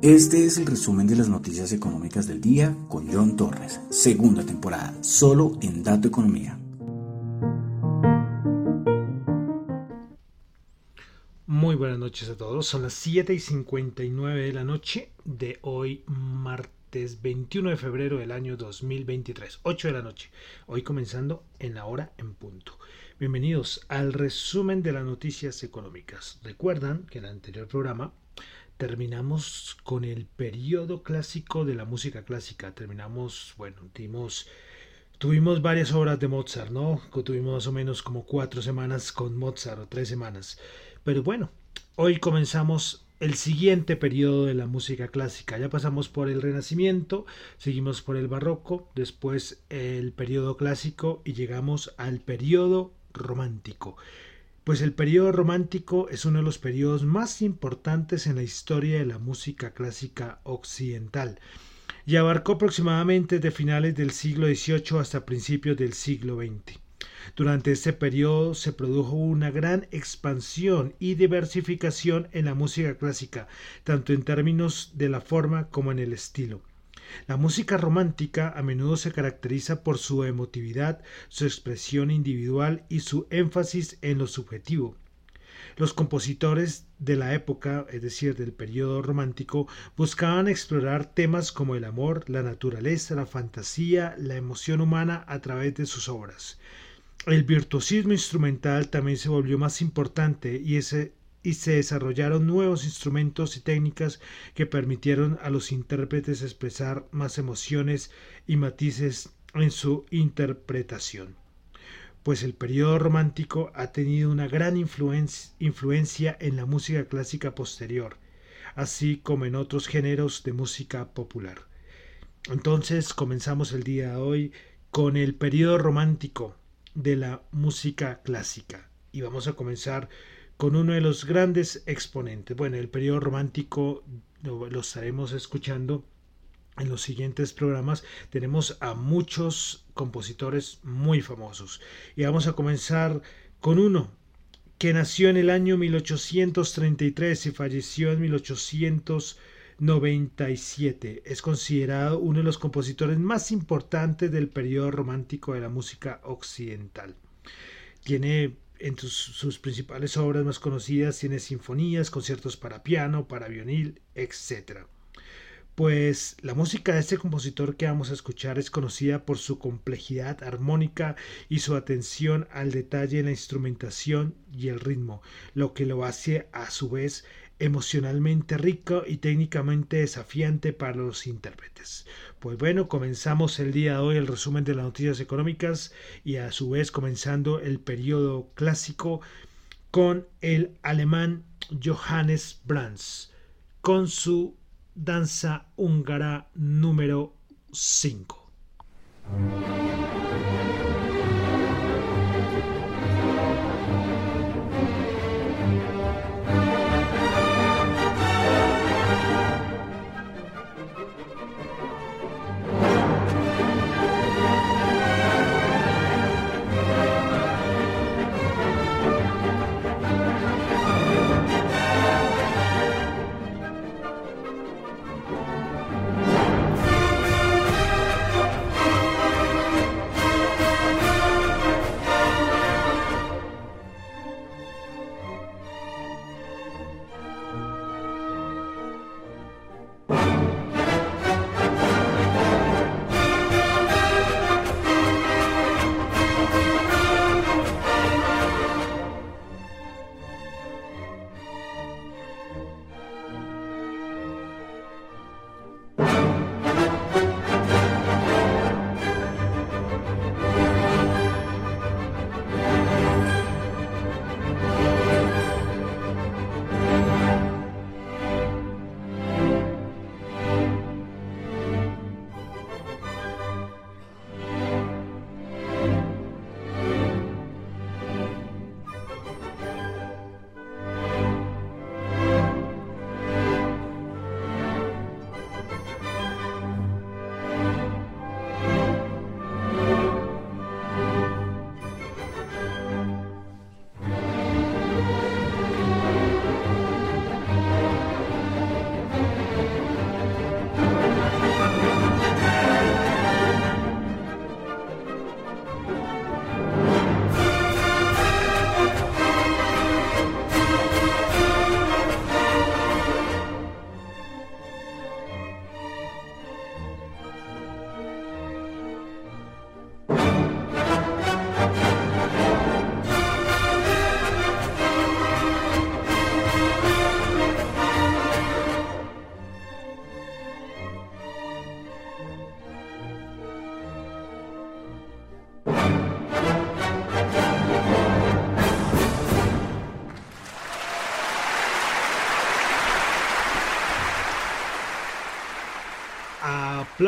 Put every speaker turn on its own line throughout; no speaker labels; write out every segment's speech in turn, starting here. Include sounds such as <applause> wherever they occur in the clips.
Este es el resumen de las noticias económicas del día con John Torres, segunda temporada, solo en Dato Economía.
Muy buenas noches a todos, son las 7 y 59 de la noche de hoy, martes 21 de febrero del año 2023, 8 de la noche, hoy comenzando en la hora en punto. Bienvenidos al resumen de las noticias económicas. Recuerdan que en el anterior programa terminamos con el periodo clásico de la música clásica. Terminamos, bueno, tuvimos varias obras de Mozart, ¿no? Tuvimos más o menos como cuatro semanas con Mozart o tres semanas. Pero bueno, hoy comenzamos el siguiente periodo de la música clásica. Ya pasamos por el Renacimiento, seguimos por el Barroco, después el periodo clásico y llegamos al periodo romántico. Pues el periodo romántico es uno de los periodos más importantes en la historia de la música clásica occidental y abarcó aproximadamente de finales del siglo XVIII hasta principios del siglo XX. Durante este periodo se produjo una gran expansión y diversificación en la música clásica, tanto en términos de la forma como en el estilo. La música romántica a menudo se caracteriza por su emotividad, su expresión individual y su énfasis en lo subjetivo. Los compositores de la época, es decir, del periodo romántico, buscaban explorar temas como el amor, la naturaleza, la fantasía, la emoción humana a través de sus obras. El virtuosismo instrumental también se volvió más importante y ese y se desarrollaron nuevos instrumentos y técnicas que permitieron a los intérpretes expresar más emociones y matices en su interpretación. Pues el periodo romántico ha tenido una gran influencia en la música clásica posterior, así como en otros géneros de música popular. Entonces comenzamos el día de hoy con el periodo romántico de la música clásica y vamos a comenzar con uno de los grandes exponentes. Bueno, el periodo romántico lo, estaremos escuchando en los siguientes programas. Tenemos a muchos compositores muy famosos. Y vamos a comenzar con uno que nació en el año 1833 y falleció en 1897. Es considerado uno de los compositores más importantes del periodo romántico de la música occidental. Tiene entre sus principales obras más conocidas tiene sinfonías, conciertos para piano, para violín, etc. Pues la música de este compositor que vamos a escuchar es conocida por su complejidad armónica y su atención al detalle en la instrumentación y el ritmo, lo que lo hace a su vez emocionalmente rico y técnicamente desafiante para los intérpretes. Pues bueno, comenzamos el día de hoy el resumen de las noticias económicas y a su vez comenzando el periodo clásico con el alemán Johannes Brahms con su danza húngara número 5.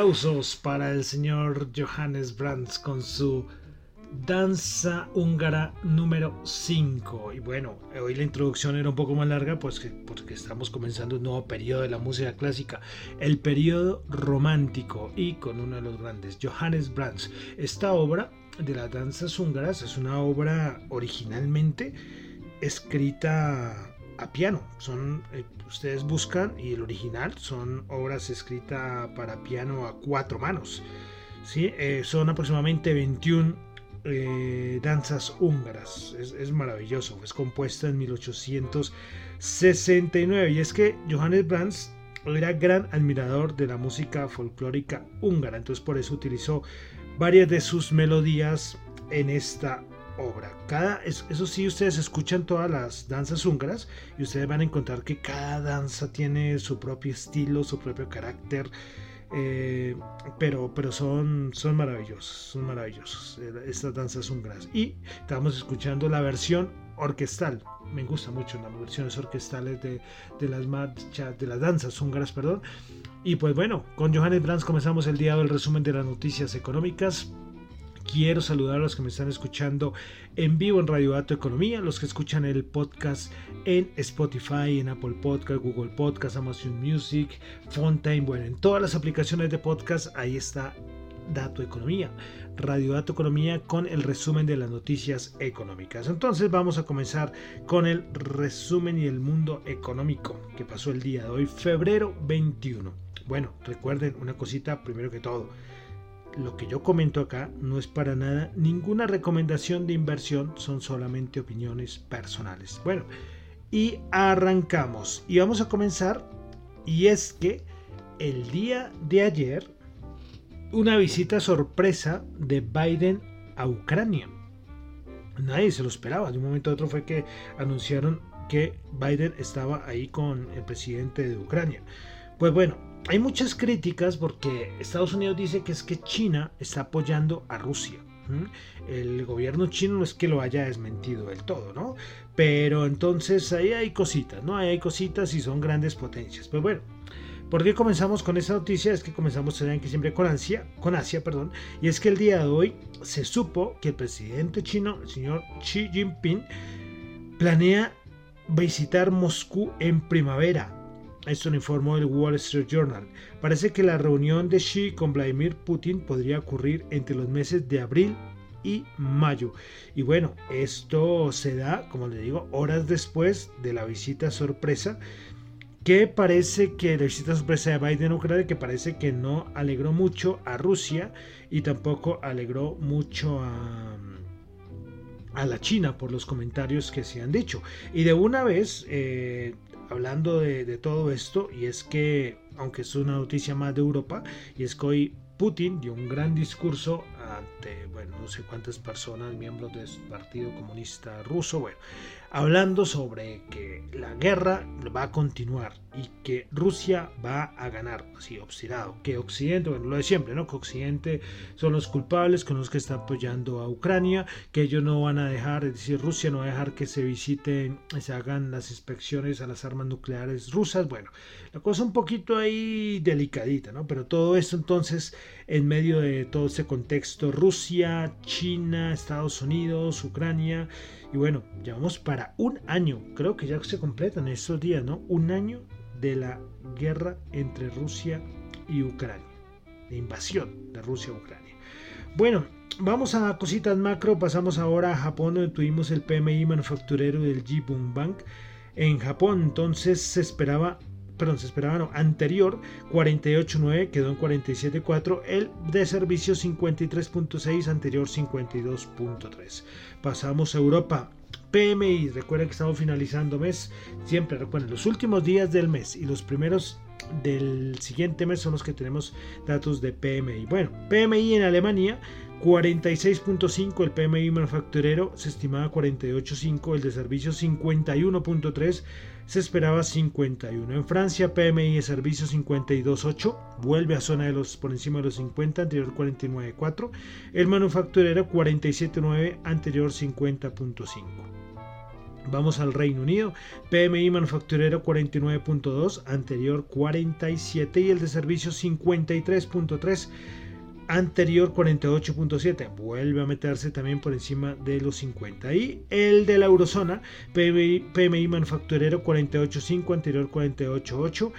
Aplausos para el señor Johannes Brands con su danza húngara número 5. Y bueno, hoy la introducción era un poco más larga, pues porque estamos comenzando un nuevo periodo de la música clásica, el periodo romántico, y con uno de los grandes, Johannes Brands. Esta obra de las danzas húngaras es una obra originalmente escrita a piano. Son, eh, ustedes buscan y el original son obras escritas para piano a cuatro manos. ¿sí? Eh, son aproximadamente 21 eh, danzas húngaras. Es, maravilloso. Es compuesta en 1869. Y es que Johannes Brahms era gran admirador de la música folclórica húngara. Entonces por eso utilizó varias de sus melodías en esta obra. Cada, eso sí, ustedes escuchan todas las danzas húngaras y ustedes van a encontrar que cada danza tiene su propio estilo, su propio carácter. Eh, pero, pero son, son maravillosos, son maravillosos eh, estas danzas húngaras. Y estamos escuchando la versión orquestal. Me gusta mucho las versiones orquestales de, de las marchas, de las danzas húngaras, perdón. Y pues bueno, con Johannes Brands comenzamos el día del resumen de las noticias económicas. Quiero saludar a los que me están escuchando en vivo en Radio Dato Economía, los que escuchan el podcast en Spotify, en Apple Podcast, Google Podcast, Amazon Music, Fontane, bueno, en todas las aplicaciones de podcast, ahí está Dato Economía, Radio Dato Economía con el resumen de las noticias económicas. Entonces vamos a comenzar con el resumen y el mundo económico que pasó el día de hoy, febrero 21. Bueno, recuerden una cosita primero que todo lo que yo comento acá no es para nada ninguna recomendación de inversión, son solamente opiniones personales. Bueno, y arrancamos. Y vamos a comenzar. Y es que el día de ayer, una visita sorpresa de Biden a Ucrania. Nadie se lo esperaba. De un momento a otro fue que anunciaron que Biden estaba ahí con el presidente de Ucrania. Pues bueno, hay muchas críticas porque Estados Unidos dice que es que China está apoyando a Rusia. El gobierno chino no es que lo haya desmentido del todo, ¿no? Pero entonces ahí hay cositas, ¿no? Ahí hay cositas y son grandes potencias. Pues bueno, ¿por qué comenzamos con esa noticia? Es que comenzamos, que siempre con Asia, con Asia, perdón. Y es que el día de hoy se supo que el presidente chino, el señor Xi Jinping, planea visitar Moscú en primavera esto lo informó el Wall Street Journal. Parece que la reunión de Xi con Vladimir Putin podría ocurrir entre los meses de abril y mayo. Y bueno, esto se da, como le digo, horas después de la visita sorpresa que parece que la visita sorpresa de Biden a Ucrania que parece que no alegró mucho a Rusia y tampoco alegró mucho a, a la China por los comentarios que se han dicho. Y de una vez eh, hablando de, todo esto, y es que, aunque es una noticia más de Europa, y es que hoy Putin dio un gran discurso ante, bueno, no sé cuántas personas, miembros del Partido Comunista Ruso, bueno, hablando sobre que la guerra va a continuar y que Rusia va a ganar, así obstinado, que Occidente, bueno, lo de siempre, ¿no? Que Occidente son los culpables, con los que está apoyando a Ucrania, que ellos no van a dejar, es decir, Rusia no va a dejar que se visiten, se hagan las inspecciones a las armas nucleares rusas, bueno, la cosa un poquito ahí delicadita, ¿no? Pero todo esto entonces, en medio de todo ese contexto, Rusia, China, Estados Unidos, Ucrania, y bueno, llevamos para un año, creo que ya se completan estos días, ¿no? Un año de la guerra entre Rusia y Ucrania, de invasión de Rusia a Ucrania. Bueno, vamos a cositas macro, pasamos ahora a Japón, donde tuvimos el PMI manufacturero del Jibun Bank. En Japón entonces se esperaba perdón, se esperaba no, anterior 48.9 quedó en 47.4, el de servicio 53.6, anterior 52.3. Pasamos a Europa. PMI, recuerden que estamos finalizando mes, siempre recuerden, los últimos días del mes y los primeros del siguiente mes son los que tenemos datos de PMI. Bueno, PMI en Alemania 46.5, el PMI manufacturero se estimaba 48.5, el de servicio 51.3, se esperaba 51. En Francia, PMI de servicio 52.8, vuelve a zona de los por encima de los 50, anterior 49.4, el manufacturero 47.9, anterior 50.5. Vamos al Reino Unido, PMI manufacturero 49.2, anterior 47 y el de servicios 53.3 anterior 48.7 vuelve a meterse también por encima de los 50 y el de la eurozona PMI, manufacturero 48.5 anterior 48.8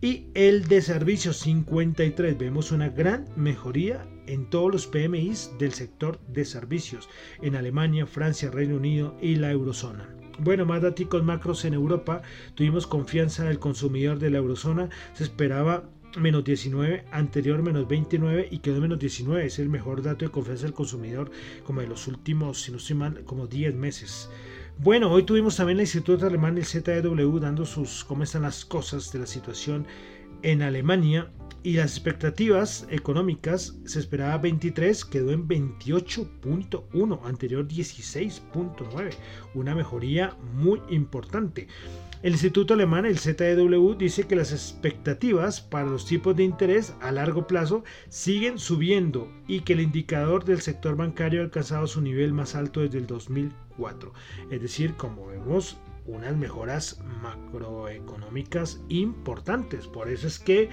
y el de servicios 53 vemos una gran mejoría en todos los PMIs del sector de servicios en Alemania, Francia, Reino Unido y la eurozona. Bueno, más datos macros en Europa. Tuvimos confianza del consumidor de la eurozona. Se esperaba menos 19, anterior menos 29 y quedó menos 19. Es el mejor dato de confianza del consumidor como de los últimos, si no estoy mal, como 10 meses. Bueno, hoy tuvimos también el Instituto Alemán, el ZEW, dando sus cómo están las cosas de la situación en Alemania y las expectativas económicas se esperaba 23, quedó en 28.1, anterior 16.9, una mejoría muy importante. El Instituto Alemán, el ZEW, dice que las expectativas para los tipos de interés a largo plazo siguen subiendo y que el indicador del sector bancario ha alcanzado su nivel más alto desde el 2004. Es decir, como vemos, unas mejoras macroeconómicas importantes. Por eso es que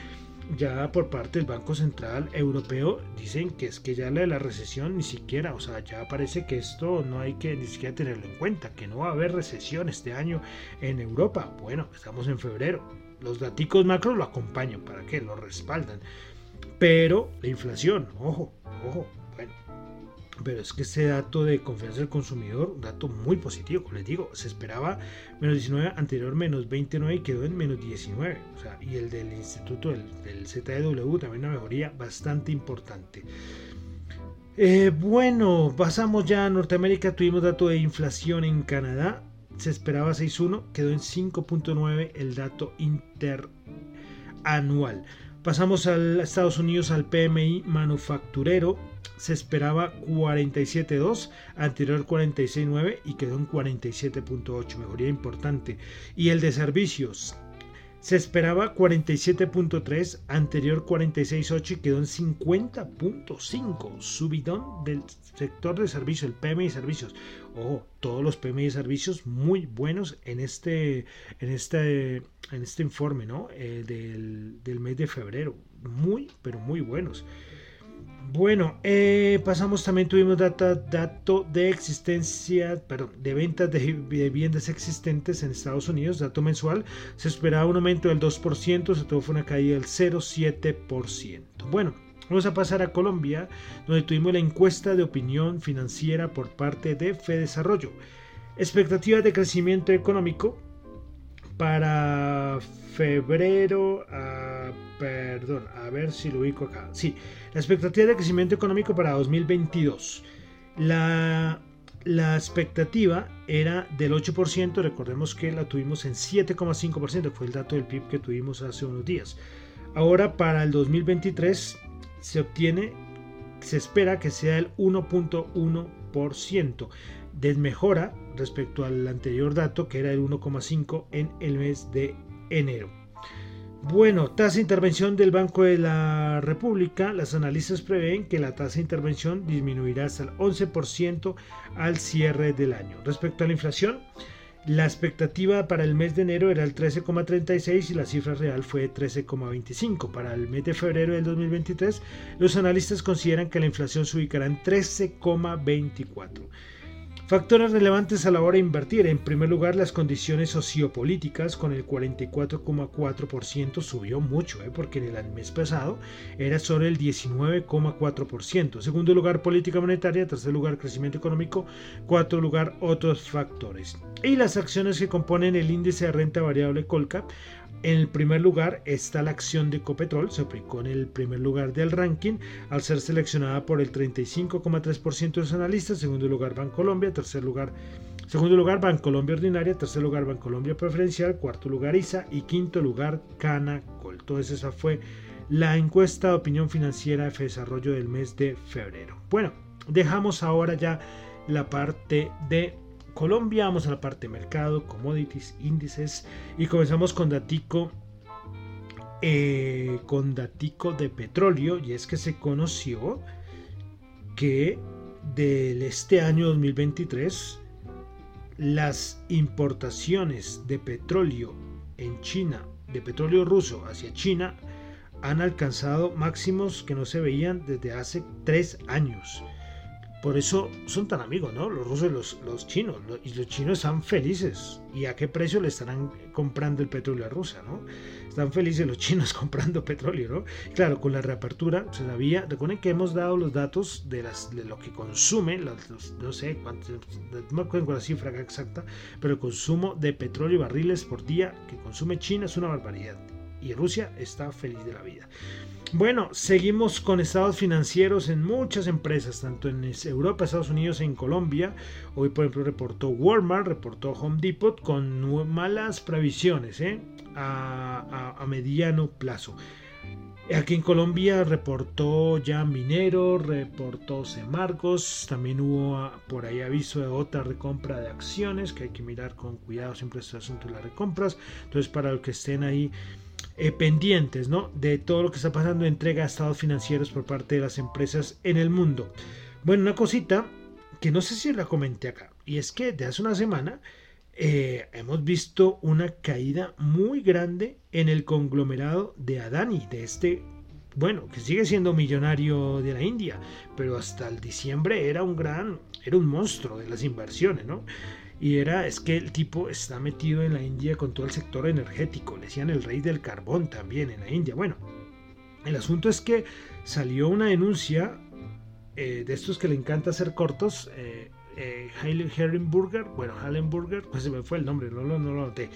ya por parte del Banco Central Europeo dicen que es que ya la de la recesión ni siquiera, o sea, ya parece que esto no hay que ni siquiera tenerlo en cuenta, que no va a haber recesión este año en Europa. Bueno, estamos en febrero. Los datos macro lo acompañan, ¿para qué? Lo respaldan. Pero la inflación, ojo, ojo, pero es que ese dato de confianza del consumidor, un dato muy positivo, como les digo, se esperaba menos 19, anterior menos 29 y quedó en menos 19. O sea, y el del instituto del ZEW también una mejoría bastante importante. Eh, bueno, pasamos ya a Norteamérica, tuvimos dato de inflación en Canadá, se esperaba 6.1, quedó en 5.9 el dato interanual. Pasamos a Estados Unidos al PMI manufacturero, se esperaba 47.2, anterior 46.9 y quedó en 47.8, mejoría importante. Y el de servicios se esperaba 47.3, anterior 46.8 y quedó en 50.5, subidón del sector de servicios, el PMI servicios. Ojo, todos los PMI servicios muy buenos en este, en este, en este informe ¿no? Eh, del, del mes de febrero. Muy, pero muy buenos. Bueno, eh, pasamos también, tuvimos data, dato de existencia, perdón, de ventas de, viviendas existentes en Estados Unidos, dato mensual, se esperaba un aumento del 2%, se tuvo una caída del 0,7%. Bueno, vamos a pasar a Colombia, donde tuvimos la encuesta de opinión financiera por parte de Desarrollo. Expectativas de crecimiento económico para febrero, a, perdón, a ver si lo ubico acá. Sí, la expectativa de crecimiento económico para 2022. La, la expectativa era del 8%, recordemos que la tuvimos en 7,5%, fue el dato del PIB que tuvimos hace unos días. Ahora para el 2023 se obtiene, se espera que sea el 1.1%, desmejora respecto al anterior dato que era el 1,5% en el mes de enero. Bueno, tasa de intervención del Banco de la República. Las analistas prevén que la tasa de intervención disminuirá hasta el 11% al cierre del año. Respecto a la inflación, la expectativa para el mes de enero era el 13,36 y la cifra real fue 13,25. Para el mes de febrero del 2023, los analistas consideran que la inflación se ubicará en 13,24. Factores relevantes a la hora de invertir. En primer lugar, las condiciones sociopolíticas con el 44,4% subió mucho, ¿eh? porque en el mes pasado era solo el 19,4%. Segundo lugar, política monetaria. Tercer lugar, crecimiento económico. Cuarto lugar, otros factores. Y las acciones que componen el índice de renta variable Colcap en el primer lugar está la acción de Copetrol, se aplicó en el primer lugar del ranking al ser seleccionada por el 35,3% de los analistas, segundo lugar Bancolombia, tercer lugar Segundo lugar, Bancolombia Ordinaria. Tercer lugar, Bancolombia Preferencial. Cuarto lugar, ISA. Y quinto lugar, Canacol. Entonces, esa fue la encuesta de opinión financiera de desarrollo del mes de febrero. Bueno, dejamos ahora ya la parte de Colombia, vamos a la parte de mercado, commodities, índices y comenzamos con datico eh, con datico de petróleo y es que se conoció que de este año 2023 las importaciones de petróleo en China, de petróleo ruso hacia China, han alcanzado máximos que no se veían desde hace tres años. Por eso son tan amigos, ¿no? Los rusos y los, los chinos. y los chinos están felices. ¿Y a qué precio le estarán comprando el petróleo a Rusia, ¿no? Están felices los chinos <laughs> comprando petróleo, ¿no? Claro, con la reapertura se sabía. Recuerden que hemos dado los datos de, las, de lo que consume, no sé cuánto, no me acuerdo la cifra exacta, pero el consumo de petróleo y barriles por día que consume China es una barbaridad. Y Rusia está feliz de la vida. Bueno, seguimos con estados financieros en muchas empresas, tanto en Europa, Estados Unidos e en Colombia. Hoy, por ejemplo, reportó Walmart, reportó Home Depot con malas previsiones ¿eh? a, mediano plazo. Aquí en Colombia reportó ya Minero, reportó Semarcos, también hubo ah, por ahí aviso de otra recompra de acciones que hay que mirar con cuidado siempre este asunto de las recompras. Entonces, para los que estén ahí eh, pendientes ¿no? de todo lo que está pasando en entrega estados financieros por parte de las empresas en el mundo. Bueno, una cosita que no sé si la comenté acá, y es que de hace una semana eh, hemos visto una caída muy grande en el conglomerado de Adani, de este, bueno, que sigue siendo millonario de la India, pero hasta el diciembre era un gran, era un monstruo de las inversiones, ¿no? Y era, es que el tipo está metido en la India con todo el sector energético. Le decían el rey del carbón también en la India. Bueno, el asunto es que salió una denuncia eh, de estos que le encanta hacer cortos. Eh, eh, bueno, Hallenburger, pues se me fue el nombre, no no lo noté.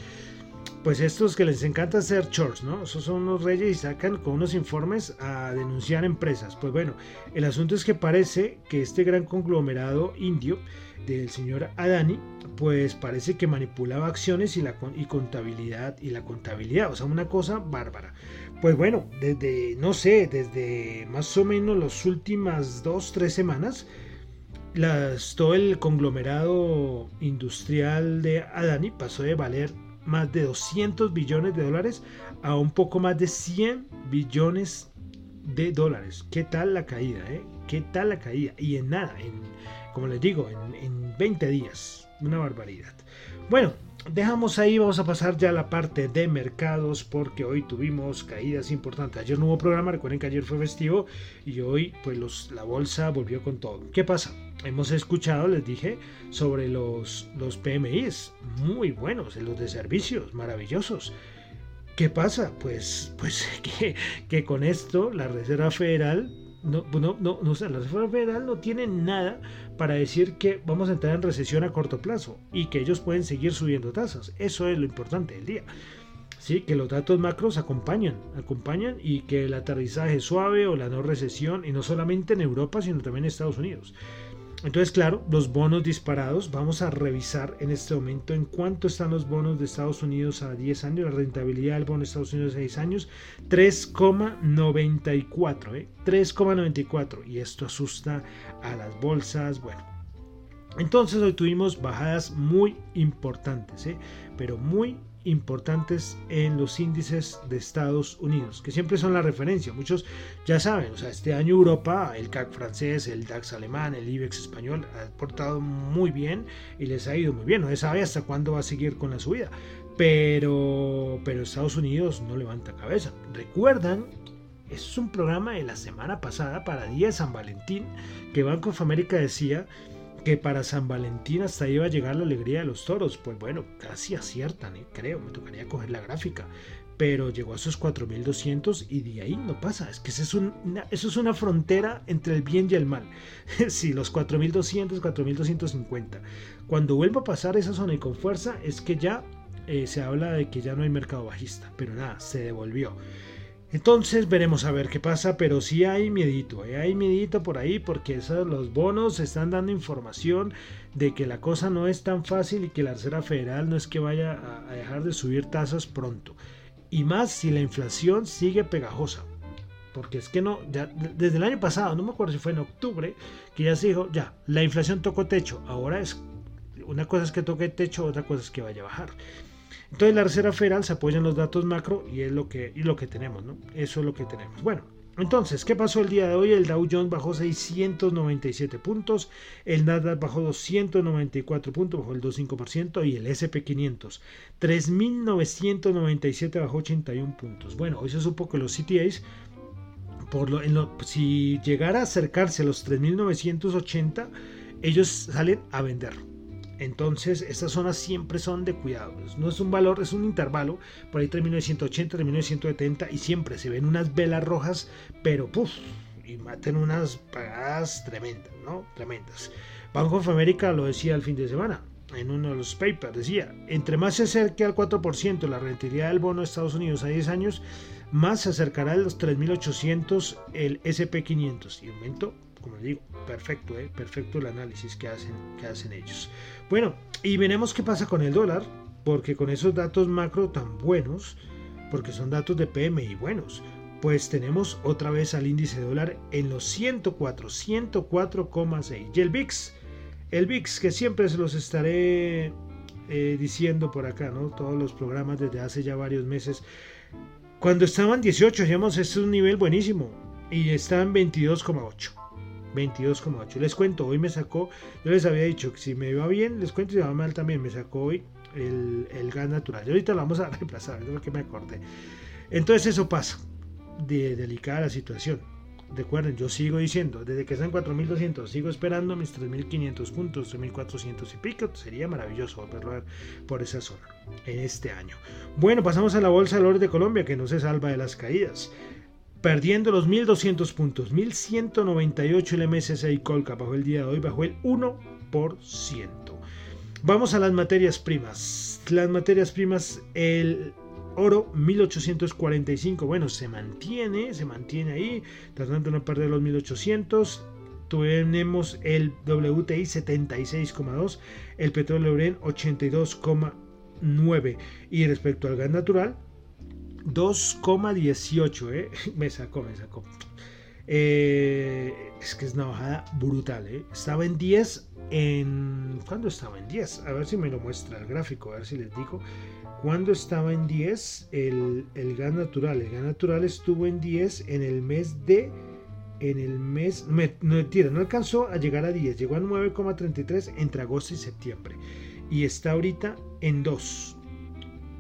Pues estos que les encanta hacer shorts, ¿no? Esos son unos reyes y sacan con unos informes a denunciar empresas. Pues bueno, el asunto es que parece que este gran conglomerado indio del señor Adani, pues parece que manipulaba acciones y la y contabilidad y la contabilidad, o sea, una cosa bárbara. Pues bueno, desde, no sé, desde más o menos las últimas dos, tres semanas, las, todo el conglomerado industrial de Adani pasó de valer más de 200 billones de dólares a un poco más de 100 billones de dólares. ¿Qué tal la caída? Eh? ¿Qué tal la caída? Y en nada, en como les digo, en, 20 días. Una barbaridad. Bueno, dejamos ahí, vamos a pasar ya a la parte de mercados porque hoy tuvimos caídas importantes. Ayer no hubo programa, recuerden que ayer fue festivo y hoy pues los, la bolsa volvió con todo. ¿Qué pasa? Hemos escuchado, les dije, sobre los, los PMIs, muy buenos, los de servicios, maravillosos. ¿Qué pasa? Pues, pues <laughs> que, que con esto la Reserva Federal no, no, no, no, la Reserva Federal no tiene nada para decir que vamos a entrar en recesión a corto plazo y que ellos pueden seguir subiendo tasas. Eso es lo importante del día. Sí, que los datos macros acompañan, acompañan y que el aterrizaje suave o la no recesión, y no solamente en Europa, sino también en Estados Unidos. Entonces, claro, los bonos disparados, vamos a revisar en este momento en cuánto están los bonos de Estados Unidos a 10 años, la rentabilidad del bono de Estados Unidos a 10 años, 3,94, ¿eh? 3,94 y esto asusta a las bolsas, bueno. Entonces hoy tuvimos bajadas muy importantes, ¿eh? pero muy importantes en los índices de Estados Unidos, que siempre son la referencia. Muchos ya saben, o sea, este año Europa, el CAC francés, el DAX alemán, el IBEX español, ha portado muy bien y les ha ido muy bien. No sabe hasta cuándo va a seguir con la subida, pero, pero Estados Unidos no levanta cabeza. Recuerdan es un programa de la semana pasada para Día de San Valentín que Banco of America decía que para San Valentín hasta iba a llegar la alegría de los toros. Pues bueno, casi aciertan, ¿eh? creo, me tocaría coger la gráfica. Pero llegó a esos 4200 y de ahí no pasa. Es que eso es, una, eso es una frontera entre el bien y el mal. <laughs> sí, los 4200, 4250. Cuando vuelva a pasar esa zona y con fuerza, es que ya eh, se habla de que ya no hay mercado bajista. Pero nada, se devolvió. Entonces veremos a ver qué pasa, pero sí hay miedito, ¿eh? hay miedito por ahí porque esos, los bonos están dando información de que la cosa no es tan fácil y que la Reserva Federal no es que vaya a, dejar de subir tasas pronto. Y más si la inflación sigue pegajosa. Porque es que no, ya, desde el año pasado, no me acuerdo si fue en octubre, que ya se dijo, ya, la inflación tocó techo. Ahora es, una cosa es que toque techo, otra cosa es que vaya a bajar. Entonces la Reserva Federal se apoya en los datos macro y es lo que, y lo que tenemos, ¿no? Eso es lo que tenemos. Bueno, Entonces, ¿qué pasó el día de hoy? El Dow Jones bajó 697 puntos, el Nasdaq bajó 294 puntos, bajó el 2,5% y el SP500 3.997 bajó 81 puntos. Bueno, hoy se supo que los CTAs, por lo, si llegara a acercarse a los 3.980, ellos salen a vender. Entonces, estas zonas siempre son de cuidado. No es un valor, es un intervalo. Por ahí 3980, 3970 y siempre se ven unas velas rojas, pero puff, y maten unas pagadas tremendas, ¿no? Tremendas. Banco of America lo decía el fin de semana en uno de los papers, decía, entre más se acerque al 4% la rentabilidad del bono de Estados Unidos a 10 años, más se acercará a los 3.800 el SP500 y aumento como digo, perfecto, ¿eh? perfecto el análisis que hacen, que hacen ellos. Bueno, y veremos qué pasa con el dólar, porque con esos datos macro tan buenos, porque son datos de PMI buenos, pues tenemos otra vez al índice de dólar en los 104, 104,6. Y el VIX, el VIX que siempre se los estaré eh, diciendo por acá, ¿no? Todos los programas desde hace ya varios meses. Cuando estaban 18, digamos, este es un nivel buenísimo. Y está en 22,8. 22,8. Les cuento, hoy me sacó, yo les había dicho que si me iba bien, les cuento, si me va mal también, me sacó hoy el, gas natural. Y ahorita lo vamos a <laughs> reemplazar, es lo que me acordé. Entonces eso pasa, de delicada la situación. Recuerden, yo sigo diciendo, desde que están 4200, sigo esperando mis 3500 puntos, 3400 y pico. Sería maravilloso volverlo por esa zona en este año. Bueno, pasamos a la bolsa de valores de Colombia, que no se salva de las caídas perdiendo los 1200 puntos. 1198 el MSCI Colca bajo el día de hoy, bajó el 1%. Vamos a las materias primas. Las materias primas, el oro 1845, bueno, se mantiene, se mantiene ahí, tratando de no perder los 1800. Tenemos el WTI 76,2, el petróleo Brent 82,9 y respecto al gas natural 2,18, ¿eh? <laughs> Me sacó, me sacó. Eh, es que es una bajada brutal, ¿eh? Estaba en 10 en... ¿Cuándo estaba en 10? A ver si me lo muestra el gráfico, a ver si les digo. ¿Cuándo estaba en 10 el, el gas natural? El gas natural estuvo en 10 en el mes de... En el mes... No, mentira, no alcanzó a llegar a 10. Llegó a 9,33 entre agosto y septiembre. Y está ahorita en 2.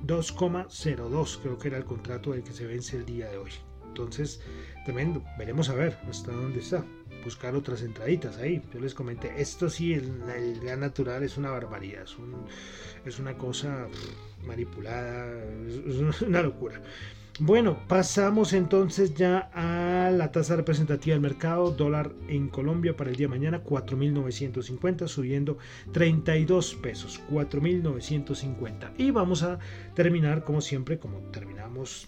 2,02 creo que era el contrato del que se vence el día de hoy. Entonces, tremendo. Veremos a ver hasta dónde está. Buscar otras entraditas ahí. Yo les comenté, esto sí, el, el gas natural es una barbaridad. Es, es una cosa manipulada. Es una locura. Bueno, pasamos entonces ya a la tasa representativa del mercado, dólar en Colombia para el día de mañana 4.950, subiendo 32 pesos, 4.950. Y vamos a terminar como siempre, como terminamos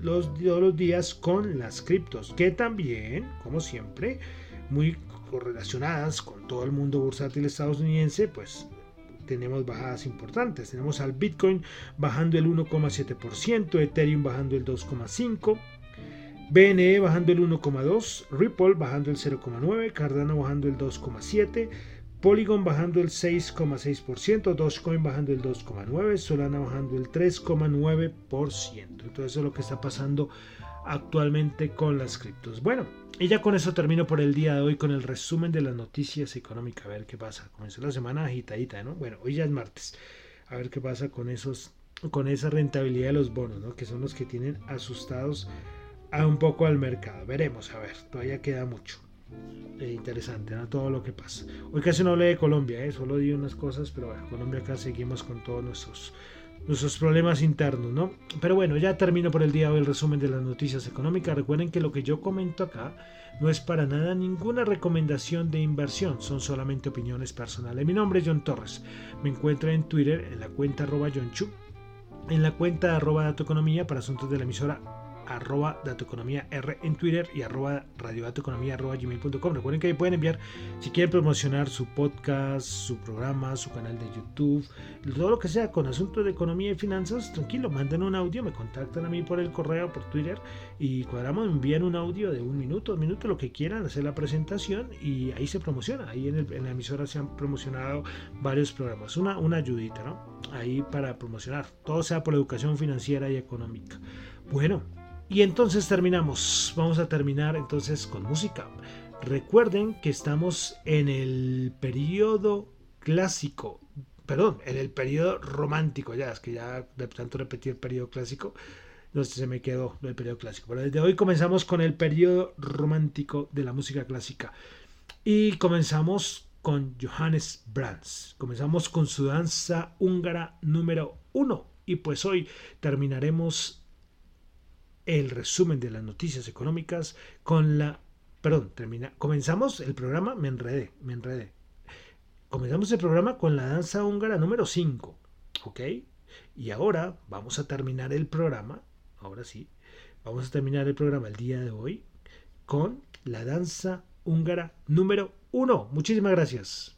los, los días con las criptos, que también, como siempre, muy correlacionadas con todo el mundo bursátil estadounidense, pues tenemos bajadas importantes. Tenemos al Bitcoin bajando el 1,7%, Ethereum bajando el 2,5%, BNE bajando el 1,2%, Ripple bajando el 0,9%, Cardano bajando el 2,7%, Polygon bajando el 6,6%, Dogecoin bajando el 2,9%, Solana bajando el 3,9%. Entonces eso es lo que está pasando actualmente con las criptos. Bueno, y ya con eso termino por el día de hoy con el resumen de las noticias económicas. A ver qué pasa. Comenzó la semana agitadita, ¿no? Bueno, hoy ya es martes. A ver qué pasa con esos con esa rentabilidad de los bonos, ¿no? Que son los que tienen asustados a un poco al mercado. Veremos, a ver, todavía queda mucho. Eh, interesante, ¿no? Todo lo que pasa. Hoy casi no hablé de Colombia, ¿eh? solo di unas cosas, pero bueno, Colombia acá seguimos con todos nuestros nuestros problemas internos, ¿no? Pero bueno, ya termino por el día hoy el resumen de las noticias económicas. Recuerden que lo que yo comento acá no es para nada ninguna recomendación de inversión, son solamente opiniones personales. Mi nombre es John Torres. Me encuentro en Twitter en la cuenta arroba John Chu, en la cuenta arroba Dato Economía para asuntos de la emisora arroba datoeconomía R en Twitter y arroba radiodatoeconomía arroba gmail.com. Recuerden que ahí pueden enviar, si quieren promocionar su podcast, su programa, su canal de YouTube, todo lo que sea con asuntos de economía y finanzas, tranquilo, manden un audio, me contactan a mí por el correo, por Twitter y cuadramos, envían un audio de un minuto, dos minutos, lo que quieran, hacer la presentación y ahí se promociona. Ahí en, en la emisora se han promocionado varios programas, una, una ayudita, ¿no? Ahí para promocionar, todo sea por educación financiera y económica. Bueno, Y entonces terminamos. Vamos a terminar entonces con música. Recuerden que estamos en el periodo clásico, perdón, en el periodo romántico, ya es que ya de tanto repetir el periodo clásico, no sé, se me quedó el periodo clásico. Pero desde hoy comenzamos con el periodo romántico de la música clásica. Y comenzamos con Johannes Brahms. Comenzamos con su danza húngara número uno. Y pues hoy terminaremos el resumen de las noticias económicas con la... Perdón, termina, comenzamos el programa, me enredé, me enredé. Comenzamos el programa con la danza húngara número 5, ¿ok? Y ahora vamos a terminar el programa, ahora sí, vamos a terminar el programa el día de hoy con la danza húngara número 1. Muchísimas gracias.